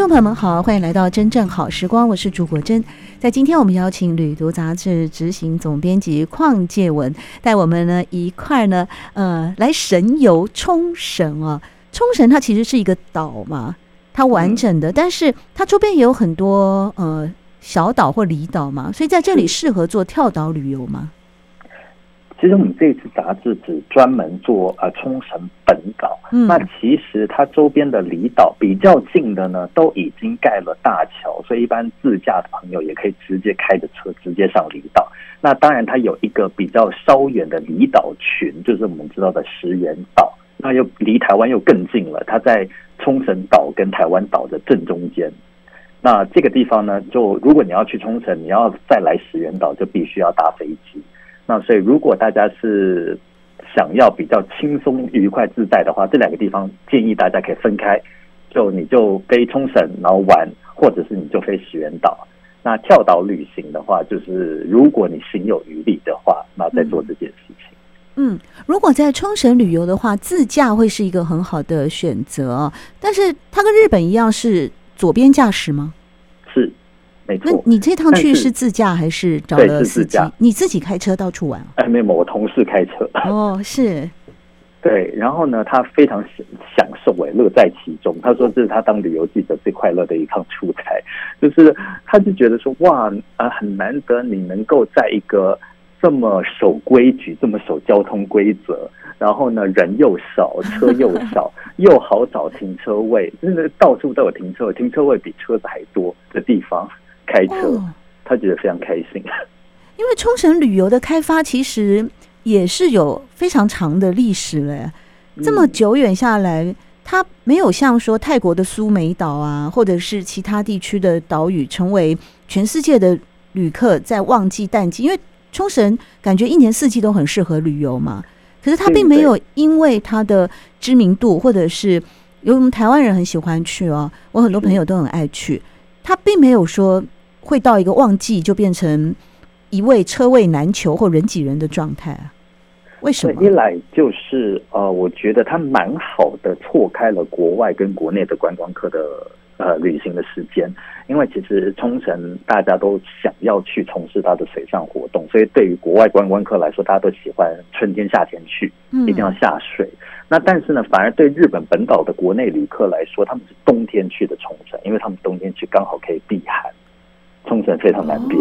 众朋友们好，欢迎来到《真正好时光》，我是朱国珍。在今天，我们邀请《旅读杂志》执行总编辑邝介文带我们呢一块呢，呃，来神游冲绳啊。冲绳它其实是一个岛嘛，它完整的，但是它周边也有很多呃小岛或离岛嘛，所以在这里适合做跳岛旅游吗？其实我们这次杂志只专门做呃冲绳本岛，嗯，那其实它周边的离岛比较近的呢，都已经盖了大桥，所以一般自驾的朋友也可以直接开着车直接上离岛。那当然，它有一个比较稍远的离岛群，就是我们知道的石垣岛，那又离台湾又更近了，它在冲绳岛跟台湾岛的正中间。那这个地方呢，就如果你要去冲绳，你要再来石垣岛，就必须要搭飞机。那所以，如果大家是想要比较轻松、愉快、自在的话，这两个地方建议大家可以分开。就你就飞冲绳，然后玩，或者是你就飞石垣岛。那跳岛旅行的话，就是如果你心有余力的话，那再做这件事情。嗯，如果在冲绳旅游的话，自驾会是一个很好的选择。但是它跟日本一样是左边驾驶吗？是。那你这趟去是自驾还是找了司机？你自己开车到处玩？哎，没有，我同事开车。哦，是。对，然后呢，他非常享受，哎，乐在其中。他说这是他当旅游记者最快乐的一趟出差，就是他就觉得说，哇，啊，很难得你能够在一个这么守规矩、这么守交通规则，然后呢，人又少，车又少，又好找停车位，真的到处都有停车位，停车位比车子还多的地方。开车，他觉得非常开心。因为冲绳旅游的开发其实也是有非常长的历史了，这么久远下来，它没有像说泰国的苏梅岛啊，或者是其他地区的岛屿，成为全世界的旅客在旺季淡季。因为冲绳感觉一年四季都很适合旅游嘛，可是它并没有因为它的知名度，或者是有我们台湾人很喜欢去哦，我很多朋友都很爱去，它并没有说。会到一个旺季就变成一位车位难求或人挤人的状态啊？为什么？一来就是呃，我觉得它蛮好的，错开了国外跟国内的观光客的呃旅行的时间。因为其实冲绳大家都想要去从事它的水上活动，所以对于国外观光客来说，大家都喜欢春天、夏天去，一定要下水。嗯、那但是呢，反而对日本本岛的国内旅客来说，他们是冬天去的冲绳，因为他们冬天去刚好可以避寒。冲绳非常难憋，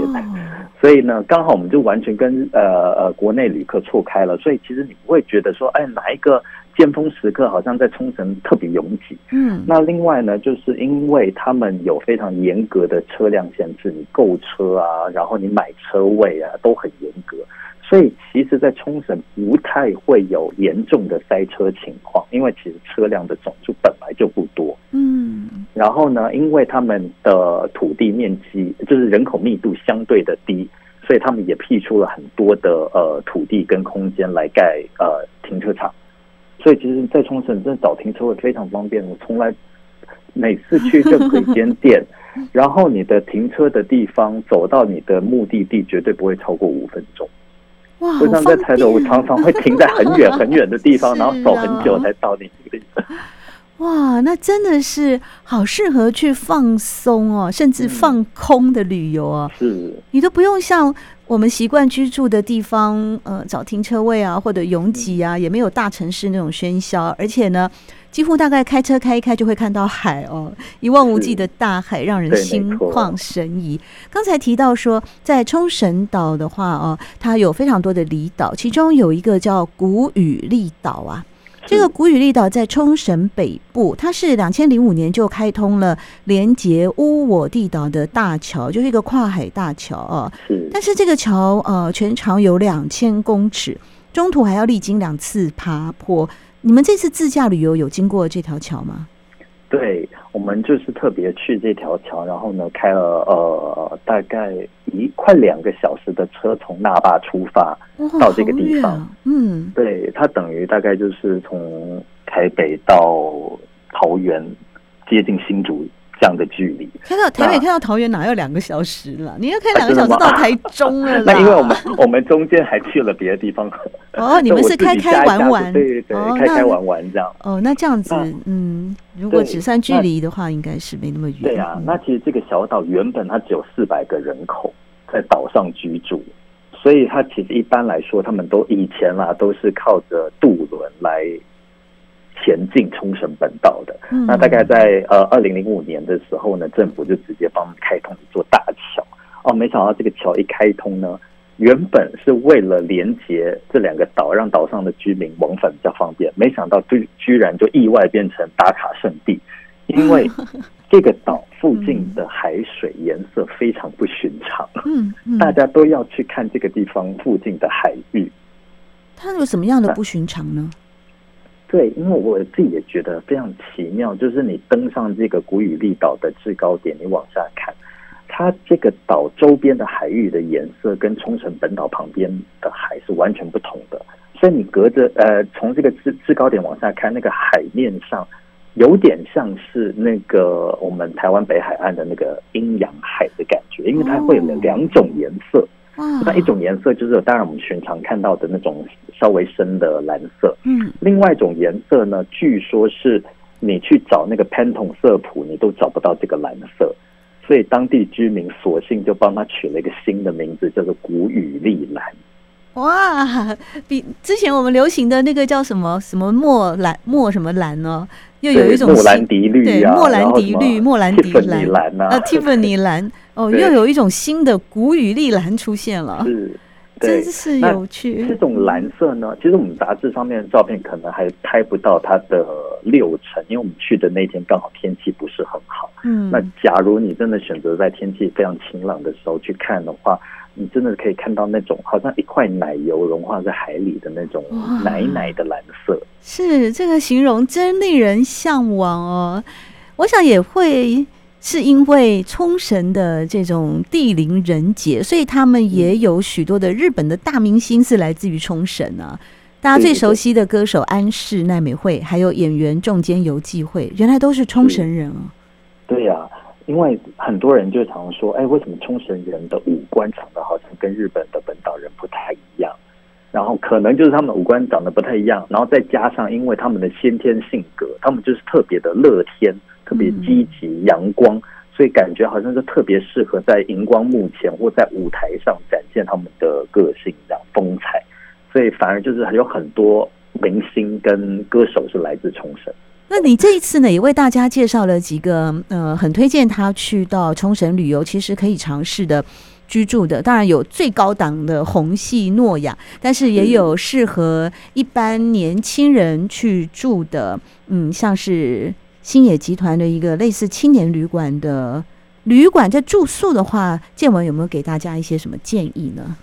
所以呢，刚好我们就完全跟呃呃国内旅客错开了，所以其实你不会觉得说，哎，哪一个尖峰时刻好像在冲绳特别拥挤。嗯，那另外呢，就是因为他们有非常严格的车辆限制，你购车啊，然后你买车位啊，都很严格。所以，其实，在冲绳不太会有严重的塞车情况，因为其实车辆的总数本来就不多。嗯，然后呢，因为他们的土地面积就是人口密度相对的低，所以他们也辟出了很多的呃土地跟空间来盖呃停车场。所以，其实，在冲绳真的找停车位非常方便。我从来每次去任何一间店，然后你的停车的地方走到你的目的地，绝对不会超过五分钟。哇，就像在台北，我常常会停在很远很远的地方，然后走很久才到你这个地方。哇，那真的是好适合去放松哦，甚至放空的旅游哦。是，你都不用像我们习惯居住的地方，呃，找停车位啊，或者拥挤啊，也没有大城市那种喧嚣，而且呢。几乎大概开车开一开就会看到海哦，一望无际的大海让人心旷神怡。刚才提到说，在冲绳岛的话哦，它有非常多的离岛，其中有一个叫古宇利岛啊。这个古宇利岛在冲绳北部，它是两千零五年就开通了连接乌我地岛的大桥，就是一个跨海大桥啊。但是这个桥呃全长有两千公尺，中途还要历经两次爬坡。你们这次自驾旅游有经过这条桥吗？对，我们就是特别去这条桥，然后呢，开了呃大概一快两个小时的车，从那霸出发到这个地方。嗯，对，它等于大概就是从台北到桃园，接近新竹。这样的距离，看到台北，看到桃园哪有两个小时了？你要开两个小时到台中了。那因为我们我们中间还去了别的地方。哦，你们是开开玩玩，对对对，开开玩玩这样。哦，那这样子，嗯，如果只算距离的话，应该是没那么远。对啊，那其实这个小岛原本它只有四百个人口在岛上居住，所以它其实一般来说，他们都以前啦都是靠着渡轮来。前进冲绳本岛的，那大概在呃二零零五年的时候呢，政府就直接帮我们开通一座大桥。哦，没想到这个桥一开通呢，原本是为了连接这两个岛，让岛上的居民往返比较方便，没想到居居然就意外变成打卡圣地，因为 这个岛附近的海水颜色非常不寻常，嗯，大家都要去看这个地方附近的海域。它有什么样的不寻常呢？对，因为我自己也觉得非常奇妙，就是你登上这个古宇利岛的制高点，你往下看，它这个岛周边的海域的颜色跟冲绳本岛旁边的海是完全不同的。所以你隔着呃，从这个制制高点往下看，那个海面上有点像是那个我们台湾北海岸的那个阴阳海的感觉，因为它会有两种颜色。那一种颜色就是，当然我们寻常看到的那种稍微深的蓝色。嗯，另外一种颜色呢，据说是你去找那个 Pantone 色谱，你都找不到这个蓝色，所以当地居民索性就帮他取了一个新的名字，叫做古雨丽蓝。哇，比之前我们流行的那个叫什么什么墨蓝墨什么蓝呢？又有一种莫兰迪绿啊，莫兰迪绿、莫兰迪蓝啊，啊，Tiffany 蓝哦，又有一种新的古语丽蓝出现了，是，真是有趣。这种蓝色呢，其实我们杂志上面的照片可能还拍不到它的六成，因为我们去的那天刚好天气不是很好。嗯，那假如你真的选择在天气非常晴朗的时候去看的话。你真的可以看到那种好像一块奶油融化在海里的那种奶奶的蓝色，是这个形容真令人向往哦。我想也会是因为冲绳的这种地灵人杰，所以他们也有许多的日本的大明星是来自于冲绳啊。大家最熟悉的歌手安室奈美惠，还有演员中间游纪惠，原来都是冲绳人哦。对呀。因为很多人就常说，哎，为什么冲绳人的五官长得好像跟日本的本岛人不太一样？然后可能就是他们五官长得不太一样，然后再加上因为他们的先天性格，他们就是特别的乐天，特别积极阳光，所以感觉好像是特别适合在荧光幕前或在舞台上展现他们的个性这样风采，所以反而就是有很多明星跟歌手是来自冲绳。那你这一次呢，也为大家介绍了几个呃，很推荐他去到冲绳旅游，其实可以尝试的居住的。当然有最高档的红系诺亚，但是也有适合一般年轻人去住的，嗯，像是星野集团的一个类似青年旅馆的旅馆。在住宿的话，建文有没有给大家一些什么建议呢？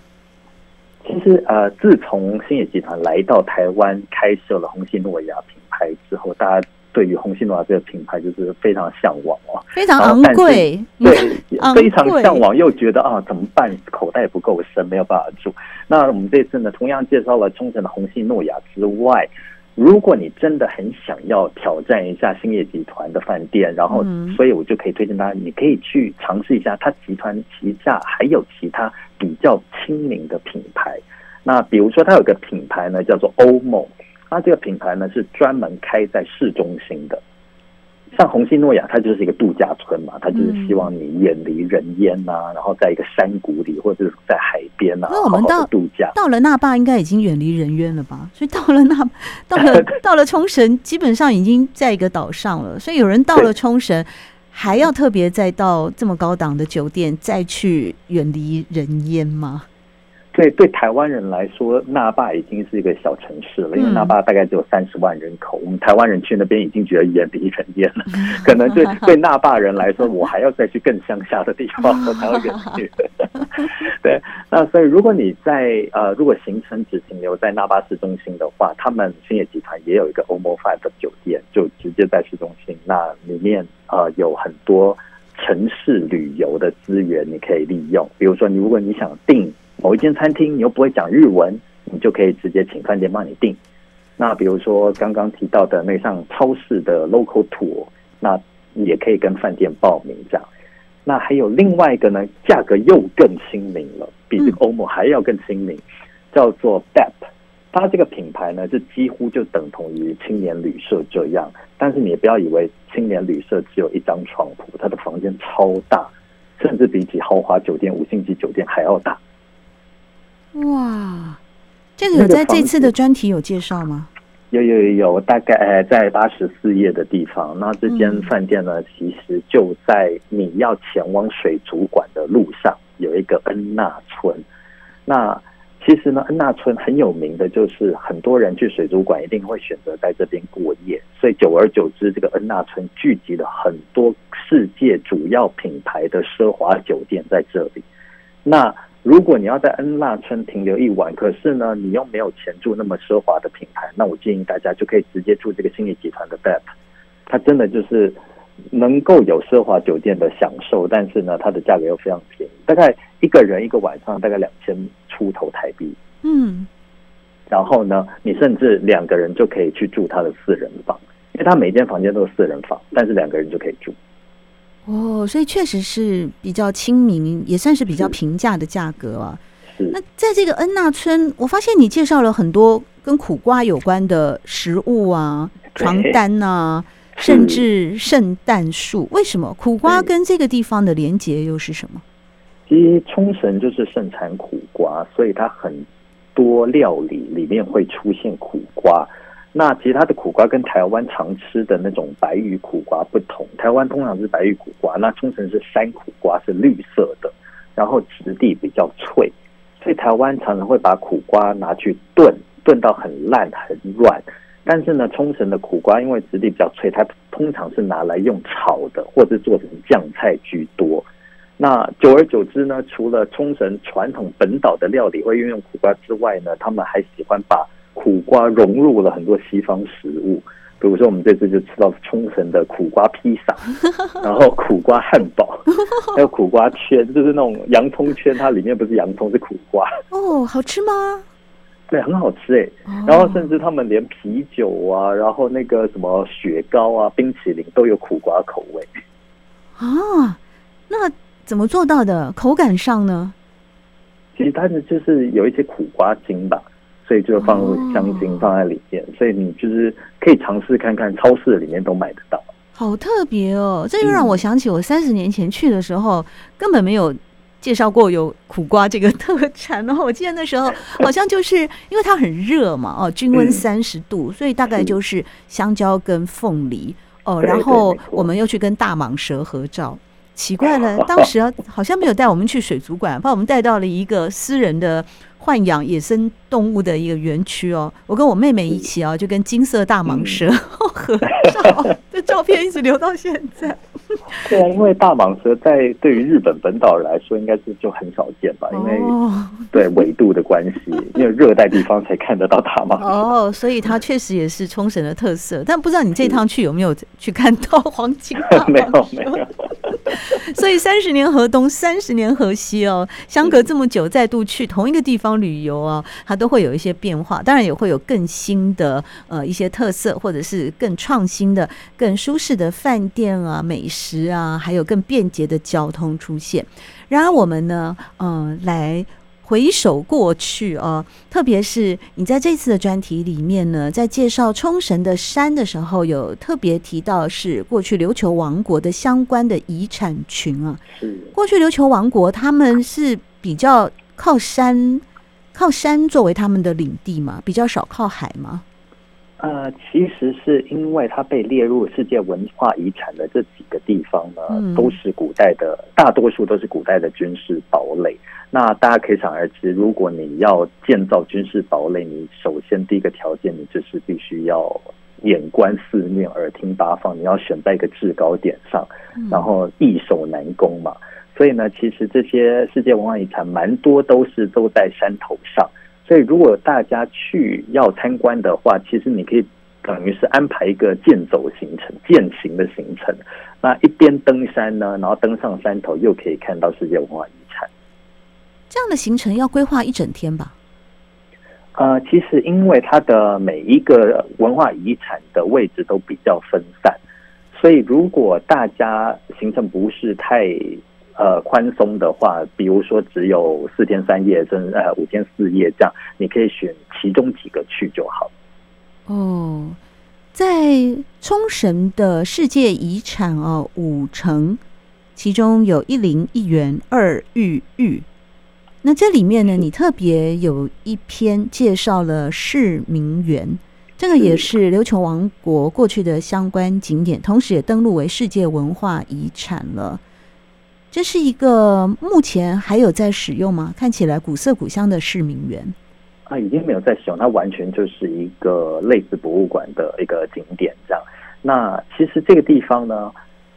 其实呃，自从星野集团来到台湾开设了红系诺亚品牌之后，大家。对于虹夕诺雅这个品牌，就是非常向往哦，非常昂贵，对，非常向往，又觉得啊，怎么办？口袋不够深，没有办法住。那我们这次呢，同样介绍了冲绳的虹夕诺亚之外，如果你真的很想要挑战一下星野集团的饭店，然后，所以我就可以推荐大家，你可以去尝试一下，它集团旗下还有其他比较亲民的品牌。那比如说，它有个品牌呢，叫做欧梦。它这个品牌呢，是专门开在市中心的，像红星诺亚，它就是一个度假村嘛，它就是希望你远离人烟呐、啊，然后在一个山谷里或者是在海边啊，那我们到度假到了那霸应该已经远离人烟了吧？所以到了那到了 到了冲绳，基本上已经在一个岛上了。所以有人到了冲绳，还要特别再到这么高档的酒店再去远离人烟吗？所以对台湾人来说，那霸已经是一个小城市了，因为那霸大概只有三十万人口，我们台湾人去那边已经觉得远离人烟了。可能对 对那霸人来说，我还要再去更乡下的地方，我才会远去。对，那所以如果你在呃，如果行程只停留在那霸市中心的话，他们星野集团也有一个 OMO Five 的酒店，就直接在市中心，那里面呃有很多城市旅游的资源你可以利用，比如说你如果你想订。某一间餐厅，你又不会讲日文，你就可以直接请饭店帮你订。那比如说刚刚提到的那上超市的 local tour，那也可以跟饭店报名这样。那还有另外一个呢，价格又更亲民了，比这个 OMO 还要更亲民，叫做 BEP。它这个品牌呢，就几乎就等同于青年旅社这样。但是你也不要以为青年旅社只有一张床铺，它的房间超大，甚至比起豪华酒店、五星级酒店还要大。哇，这个有在这次的专题有介绍吗？有有有有，大概在八十四页的地方。那这间饭店呢，其实就在你要前往水族馆的路上，有一个恩纳村。那其实呢，恩纳村很有名的就是很多人去水族馆一定会选择在这边过夜，所以久而久之，这个恩纳村聚集了很多世界主要品牌的奢华酒店在这里。那如果你要在恩纳村停留一晚，可是呢，你又没有钱住那么奢华的品牌，那我建议大家就可以直接住这个星野集团的 BEP，它真的就是能够有奢华酒店的享受，但是呢，它的价格又非常便宜，大概一个人一个晚上大概两千出头台币。嗯，然后呢，你甚至两个人就可以去住他的四人房，因为他每间房间都是四人房，但是两个人就可以住。哦，所以确实是比较亲民，也算是比较平价的价格啊。那在这个恩纳村，我发现你介绍了很多跟苦瓜有关的食物啊、床单啊，甚至圣诞树。为什么苦瓜跟这个地方的连结又是什么？其实冲绳就是盛产苦瓜，所以它很多料理里面会出现苦瓜。那其实它的苦瓜跟台湾常吃的那种白玉苦瓜不同，台湾通常是白玉苦瓜，那冲绳是山苦瓜，是绿色的，然后质地比较脆，所以台湾常常会把苦瓜拿去炖，炖到很烂很软。但是呢，冲绳的苦瓜因为质地比较脆，它通常是拿来用炒的，或者做成酱菜居多。那久而久之呢，除了冲绳传统本岛的料理会运用苦瓜之外呢，他们还喜欢把苦瓜融入了很多西方食物，比如说我们这次就吃到冲绳的苦瓜披萨，然后苦瓜汉堡，还有苦瓜圈，就是那种洋葱圈，它里面不是洋葱是苦瓜。哦，好吃吗？对，很好吃哎。然后甚至他们连啤酒啊，然后那个什么雪糕啊、冰淇淋都有苦瓜口味。啊，那怎么做到的？口感上呢？其实它是就是有一些苦瓜精吧。所以就放入香精放在里面，哦，所以你就是可以尝试看看，超市里面都买得到。好特别哦！这又让我想起我三十年前去的时候，嗯，根本没有介绍过有苦瓜这个特产。然后我记得那时候 好像就是因为它很热嘛，哦，均温三十度，嗯，所以大概就是香蕉跟凤梨哦。然后我们又去跟大蟒蛇合照，奇怪了，当时好像没有带我们去水族馆，把我们带到了一个私人的。豢养野生动物的一个园区哦，我跟我妹妹一起啊，就跟金色大蟒蛇合照，这照片一直留到现在。对啊，因为大蟒蛇在对于日本本岛来说，应该是就很少见吧，因为对纬度的关系，因为热带地方才看得到大蟒蛇。哦，所以它确实也是冲绳的特色。但不知道你这趟去有没有去看到黄金大蟒蛇？没有，没有。所以三十年河东，三十年河西哦，相隔这么久，再度去同一个地方旅游哦，它都会有一些变化，当然也会有更新的呃一些特色，或者是更创新的、更舒适的饭店啊、美食啊，还有更便捷的交通出现。然而我们呢，嗯、来。回首过去啊，特别是你在这次的专题里面呢，在介绍冲绳的山的时候，有特别提到是过去琉球王国的相关的遗产群啊。是过去琉球王国他们是比较靠山，靠山作为他们的领地嘛，比较少靠海吗？呃，其实是因为它被列入世界文化遗产的这几个地方呢，嗯、都是古代的，大多数都是古代的军事堡垒。那大家可以想而知，如果你要建造军事堡垒，你首先第一个条件，你就是必须要眼观四面，耳听八方，你要选在一个制高点上，然后易守难攻嘛。所以呢，其实这些世界文化遗产蛮多都是都在山头上。所以如果大家去要参观的话，其实你可以等于是安排一个健走行程、健行的行程。那一边登山呢，然后登上山头，又可以看到世界文化遗产。这样的行程要规划一整天吧？呃，其实因为它的每一个文化遗产的位置都比较分散，所以如果大家行程不是太呃宽松的话，比如说只有四天三夜，甚至呃五天四夜这样，你可以选其中几个去就好。哦，在冲绳的世界遗产哦，五城，其中有一零一元二御域。那这里面呢，你特别有一篇介绍了市民园，这个也是琉球王国过去的相关景点，同时也登录为世界文化遗产了。这是一个目前还有在使用吗？看起来古色古香的市民园啊，已经没有在使用，它完全就是一个类似博物馆的一个景点这样。那其实这个地方呢，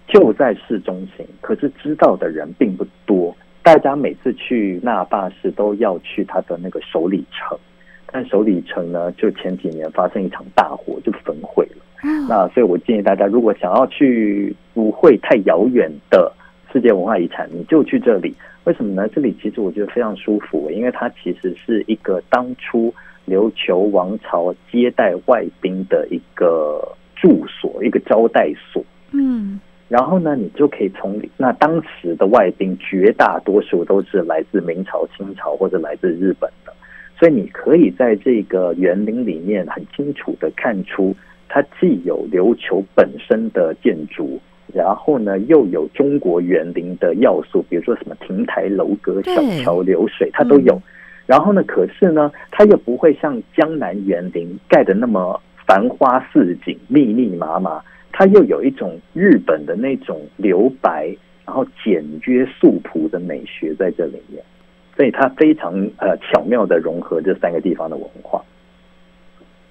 就在市中心，可是知道的人并不多。大家每次去那霸市都要去他的那个首里城，但首里城呢，就前几年发生一场大火，就焚毁了。那所以我建议大家，如果想要去不会太遥远的世界文化遗产，你就去这里。为什么呢？这里其实我觉得非常舒服，因为它其实是一个当初琉球王朝接待外宾的一个住所，一个招待所。嗯。然后呢，你就可以从那当时的外宾绝大多数都是来自明朝、清朝或者来自日本的，所以你可以在这个园林里面很清楚的看出，它既有琉球本身的建筑，然后呢又有中国园林的要素，比如说什么亭台楼阁、小桥流水，它都有。然后呢，可是呢，它又不会像江南园林盖的那么繁花似锦、密密麻麻。它又有一种日本的那种留白，然后简约素朴的美学在这里面，所以它非常呃巧妙的融合这三个地方的文化。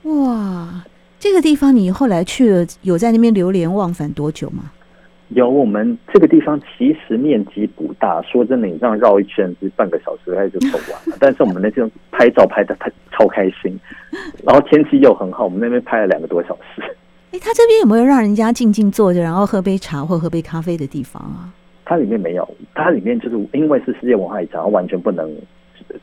哇，这个地方你后来去了，有在那边流连忘返多久吗？有，我们这个地方其实面积不大，说真的，你这样绕一圈是半个小时，大概就走完了。但是我们那天拍照拍的太超开心，然后天气又很好，我们那边拍了两个多小时。哎，他这边有没有让人家静静坐着，然后喝杯茶或喝杯咖啡的地方啊？它里面没有，它里面就是因为是世界文化遗产，完全不能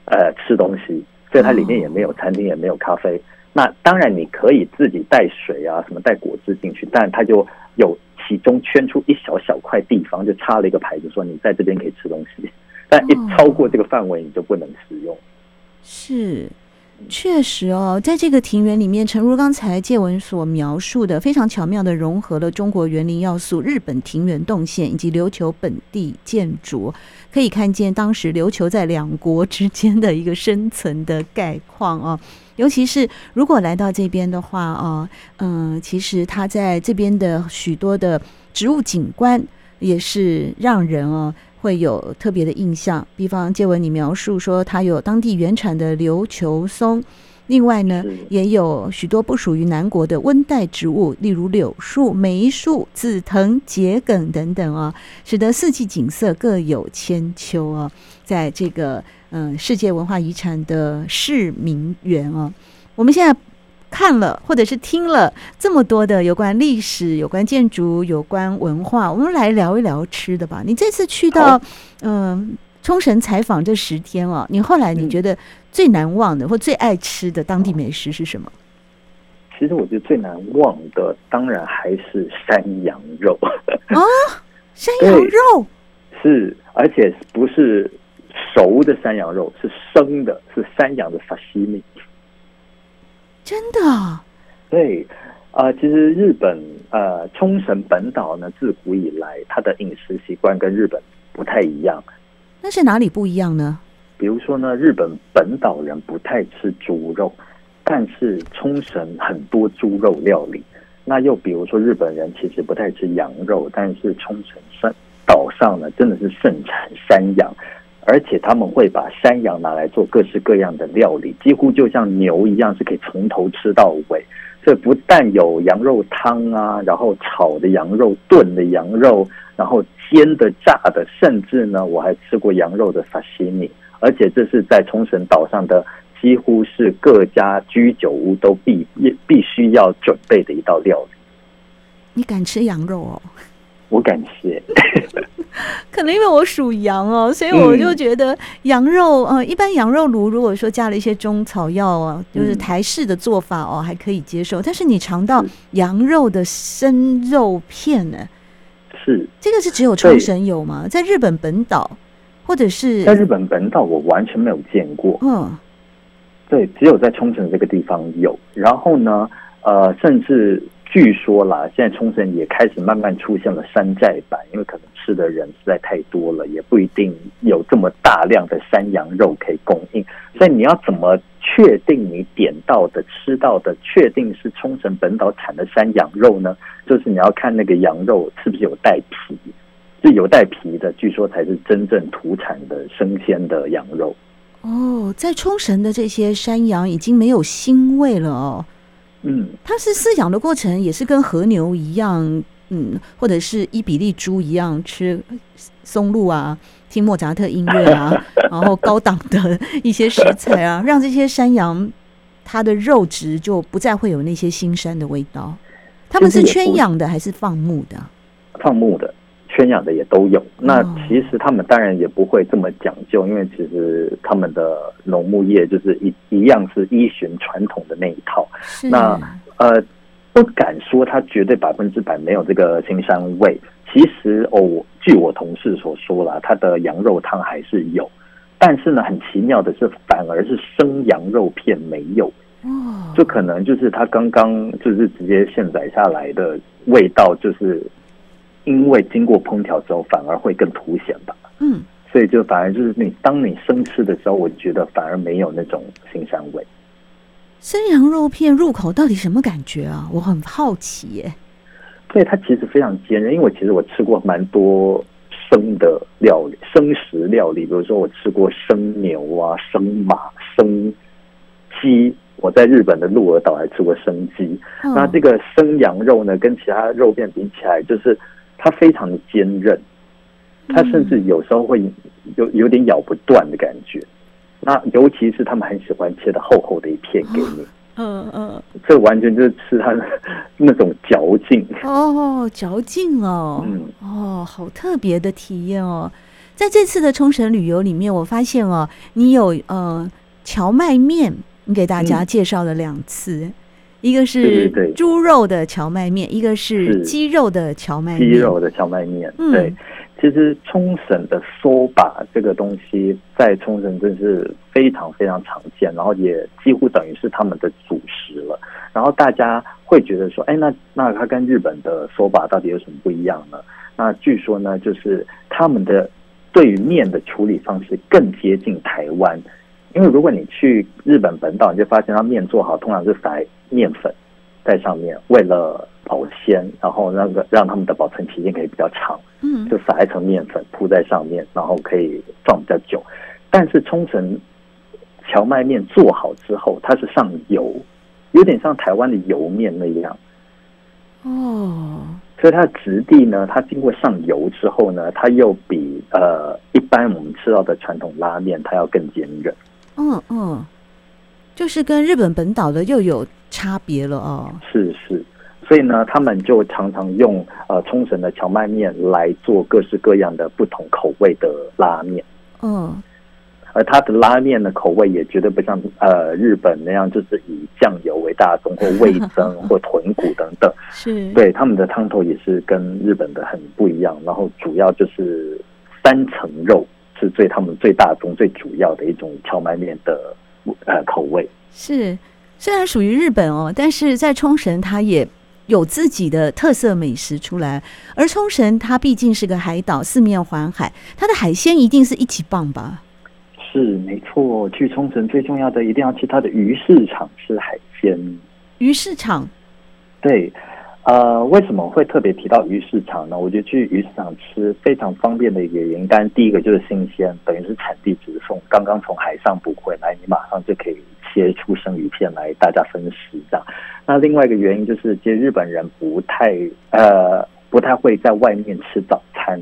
呃吃东西，所以它里面也没有餐厅，也没有咖啡。那当然你可以自己带水啊，什么带果汁进去，但它就有其中圈出一小小块地方，就插了一个牌子说你在这边可以吃东西，但一超过这个范围，你就不能使用。是。确实哦，在这个庭园里面，诚如刚才介文所描述的，非常巧妙的融合了中国园林要素、日本庭园动线以及琉球本地建筑，可以看见当时琉球在两国之间的一个生存的概况啊。尤其是如果来到这边的话啊，嗯，其实它在这边的许多的植物景观也是让人哦。会有特别的印象，比方借文你描述说它有当地原产的琉球松，另外呢也有许多不属于南国的温带植物，例如柳树、梅树、紫藤、桔梗等等啊，使得四季景色各有千秋啊。在这个嗯世界文化遗产的市民园啊，我们现在。看了或者是听了这么多的有关历史、有关建筑、有关文化，我们来聊一聊吃的吧。你这次去到嗯冲绳采访这十天哦，你后来你觉得最难忘的或最爱吃的当地美食是什么？其实我觉得最难忘的当然还是山羊肉啊，山羊肉是，而且不是熟的山羊肉，是生的，是山羊的沙西米。真的，对，啊、呃，其实日本呃冲绳本岛呢，自古以来它的饮食习惯跟日本不太一样。那是哪里不一样呢？比如说呢，日本本岛人不太吃猪肉，但是冲绳很多猪肉料理。那又比如说，日本人其实不太吃羊肉，但是冲绳山岛上呢，真的是盛产山羊。而且他们会把山羊拿来做各式各样的料理，几乎就像牛一样，是可以从头吃到尾。所以不但有羊肉汤啊，然后炒的羊肉、炖的羊肉，然后煎的、炸的，甚至呢，我还吃过羊肉的沙西米。而且这是在冲绳岛上的，几乎是各家居酒屋都必必须要准备的一道料理。你敢吃羊肉哦？我感谢，可能因为我属羊哦，所以我就觉得羊肉，呃，一般羊肉炉如果说加了一些中草药啊，就是台式的做法哦，还可以接受。但是你尝到羊肉的生肉片呢？是这个是只有冲绳有吗？在日本本岛或者是在日本本岛，我完全没有见过。嗯，对，只有在冲绳这个地方有。然后呢，呃，甚至。据说啦，现在冲绳也开始慢慢出现了山寨版，因为可能吃的人实在太多了，也不一定有这么大量的山羊肉可以供应。所以你要怎么确定你点到的、吃到的，确定是冲绳本岛产的山羊肉呢？就是你要看那个羊肉是不是有带皮，是有带皮的，据说才是真正土产的生鲜的羊肉。哦，在冲绳的这些山羊已经没有腥味了哦。嗯，它是饲养的过程也是跟和牛一样，嗯，或者是伊比利猪一样吃松露啊，听莫扎特音乐啊，然后高档的一些食材啊，让这些山羊它的肉质就不再会有那些腥膻的味道。他们是圈养的还是放牧的？放牧的。圈养的也都有，那其实他们当然也不会这么讲究，因为其实他们的农牧业就是一一样是依循传统的那一套。那呃，不敢说它绝对百分之百没有这个腥膻味。其实哦，据我同事所说啦，它的羊肉汤还是有，但是呢，很奇妙的是，反而是生羊肉片没有。哦，就可能就是它刚刚就是直接现宰下来的味道，就是。因为经过烹调之后，反而会更凸显吧。嗯，所以就反而就是你当你生吃的时候，我觉得反而没有那种腥膻味。生羊肉片入口到底什么感觉啊？我很好奇耶。对，它其实非常坚韧，因为我其实我吃过蛮多生的料理、生食料理，比如说我吃过生牛啊、生马、生鸡。我在日本的鹿儿岛还吃过生鸡。嗯。那这个生羊肉呢，跟其他肉片比起来，就是。它非常的坚韧，它甚至有时候会有有点咬不断的感觉。那尤其是他们很喜欢切的厚厚的一片给你，嗯嗯，这完全就是吃它的那种嚼劲。哦，嚼劲哦，嗯。哦，好特别的体验哦。在这次的冲绳旅游里面，我发现哦，你有呃荞麦面，你给大家介绍了两次。嗯一个是猪肉的荞麦面，一个是鸡肉的荞麦面。鸡肉的荞麦面，对。其实冲绳的 soba 这个东西在冲绳真是非常非常常见，然后也几乎等于是他们的主食了。然后大家会觉得说，哎，那那它跟日本的 soba 到底有什么不一样呢？那据说呢，就是他们的对于面的处理方式更接近台湾。因为如果你去日本本岛，你就发现它面做好，通常是撒面粉在上面，为了保鲜，然后那个让他们的保存期间可以比较长，嗯，就撒一层面粉铺在上面，然后可以放比较久。但是冲绳荞麦面做好之后，它是上油，有点像台湾的油面那样。哦，所以它的质地呢，它经过上油之后呢，它又比呃一般我们吃到的传统拉面它要更坚韧。嗯嗯，就是跟日本本岛的又有差别了哦。是是，所以呢，他们就常常用呃冲绳的荞麦面来做各式各样的不同口味的拉面。嗯，而它的拉面的口味也绝对不像呃日本那样，就是以酱油为大宗或味增 或豚骨等等。是，对，他们的汤头也是跟日本的很不一样，然后主要就是三层肉。是最他们最大宗、最主要的一种荞麦面的呃口味。是，虽然属于日本哦，但是在冲绳它也有自己的特色美食出来。而冲绳它毕竟是个海岛，四面环海，它的海鲜一定是一级棒吧？是，没错。去冲绳最重要的一定要去它的鱼市场吃海鲜。鱼市场？对。呃，为什么会特别提到鱼市场呢？我觉得去鱼市场吃非常方便的一个原因，当然第一个就是新鲜，等于是产地直送，刚刚从海上捕回来，你马上就可以切出生鱼片来大家分食这样。那另外一个原因就是，其实日本人不太呃不太会在外面吃早餐，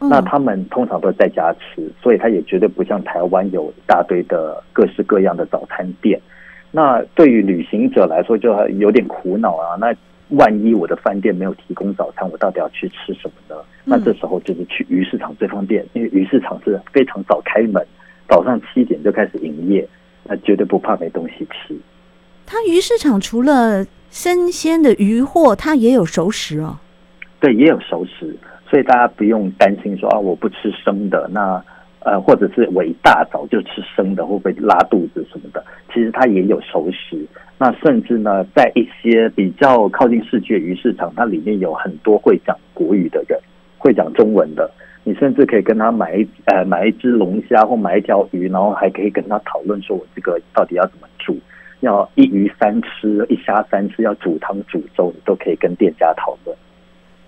那他们通常都在家吃，所以他也绝对不像台湾有一大堆的各式各样的早餐店。那对于旅行者来说，就有点苦恼啊。那万一我的饭店没有提供早餐，我到底要去吃什么呢？那这时候就是去鱼市场最方便，因为鱼市场是非常早开门，早上七点就开始营业，那绝对不怕没东西吃。它鱼市场除了生鲜的鱼货，它也有熟食哦。对，也有熟食，所以大家不用担心说啊，我不吃生的那。呃，或者是我一大早就吃生的，会不会拉肚子什么的？其实它也有熟食。那甚至呢，在一些比较靠近市区的鱼市场，它里面有很多会讲国语的人，会讲中文的。你甚至可以跟他买一呃买一只龙虾或买一条鱼，然后还可以跟他讨论说，我这个到底要怎么煮？要一鱼三吃，一虾三吃，要煮汤煮粥，你都可以跟店家讨论。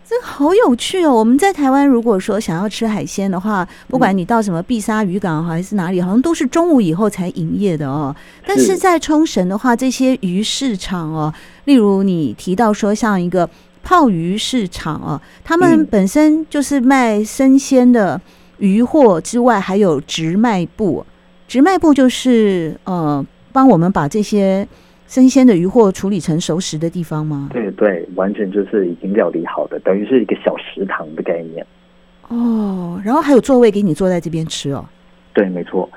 这好有趣哦！我们在台湾，如果说想要吃海鲜的话，不管你到什么碧沙渔港还是哪里，好像都是中午以后才营业的哦。但是在冲绳的话，这些鱼市场哦，例如你提到说像一个泡鱼市场哦，他们本身就是卖生鲜的鱼货之外，还有直卖部。直卖部就是呃，帮我们把这些。生鲜的鱼货处理成熟食的地方吗？对对，完全就是已经料理好的，等于是一个小食堂的概念。哦，然后还有座位给你坐在这边吃哦。对，没错。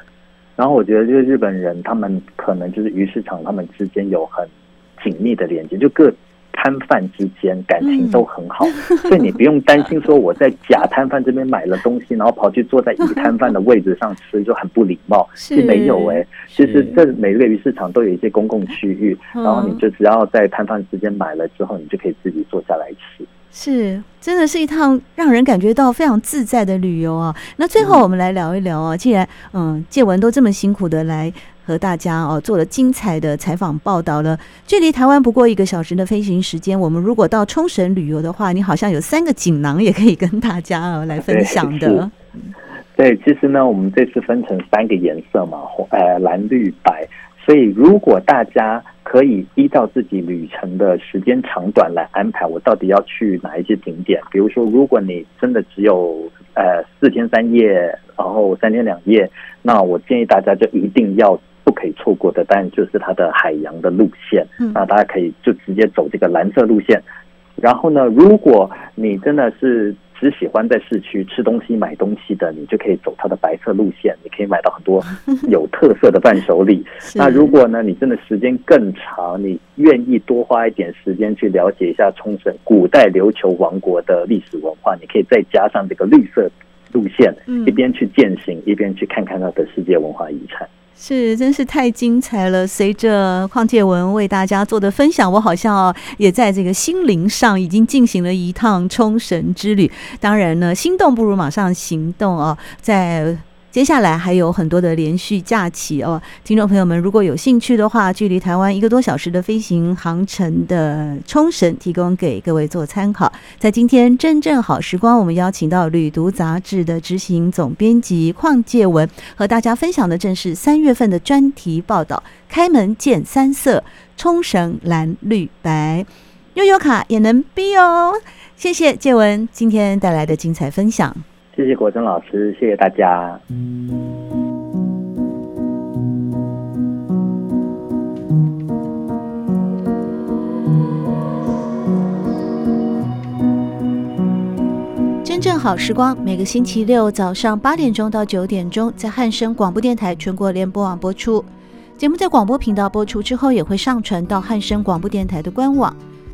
然后我觉得，就是日本人他们可能就是鱼市场，他们之间有很紧密的连接，就各。摊贩之间感情都很好，嗯、所以你不用担心说我在假摊贩这边买了东西，然后跑去坐在乙摊贩的位置上吃就很不礼貌。是没有哎、欸，其实这每个鱼市场都有一些公共区域，然后你就只要在摊贩之间买了之后，你就可以自己坐下来吃。是，真的是一趟让人感觉到非常自在的旅游啊。那最后我们来聊一聊啊，既然嗯介文都这么辛苦的来。和大家哦做了精彩的采访报道了。距离台湾不过一个小时的飞行时间，我们如果到冲绳旅游的话，你好像有三个锦囊也可以跟大家哦来分享的。对，其实呢，我们这次分成三个颜色嘛，红、呃、蓝、绿、白。所以如果大家可以依照自己旅程的时间长短来安排，我到底要去哪一些景点？比如说，如果你真的只有呃四天三夜，然后三天两夜，那我建议大家就一定要。不可以错过的，当然就是它的海洋的路线。那大家可以就直接走这个蓝色路线。然后呢，如果你真的是只喜欢在市区吃东西、买东西的，你就可以走它的白色路线。你可以买到很多有特色的伴手礼。那如果呢，你真的时间更长，你愿意多花一点时间去了解一下冲绳古代琉球王国的历史文化，你可以再加上这个绿色路线，一边去践行，一边去看看它的世界文化遗产。是，真是太精彩了！随着邝介文为大家做的分享，我好像也在这个心灵上已经进行了一趟冲绳之旅。当然呢，心动不如马上行动哦，在。接下来还有很多的连续假期哦，听众朋友们如果有兴趣的话，距离台湾一个多小时的飞行航程的冲绳，提供给各位做参考。在今天真正好时光，我们邀请到《旅读》杂志的执行总编辑邝介文，和大家分享的正是三月份的专题报道：开门见三色，冲绳蓝绿白，悠游卡也能哔哦。谢谢介文今天带来的精彩分享。谢谢国珍老师，谢谢大家。真正好时光，每个星期六早上八点钟到九点钟，在汉声广播电台全国联播网播出。节目在广播频道播出之后，也会上传到汉声广播电台的官网。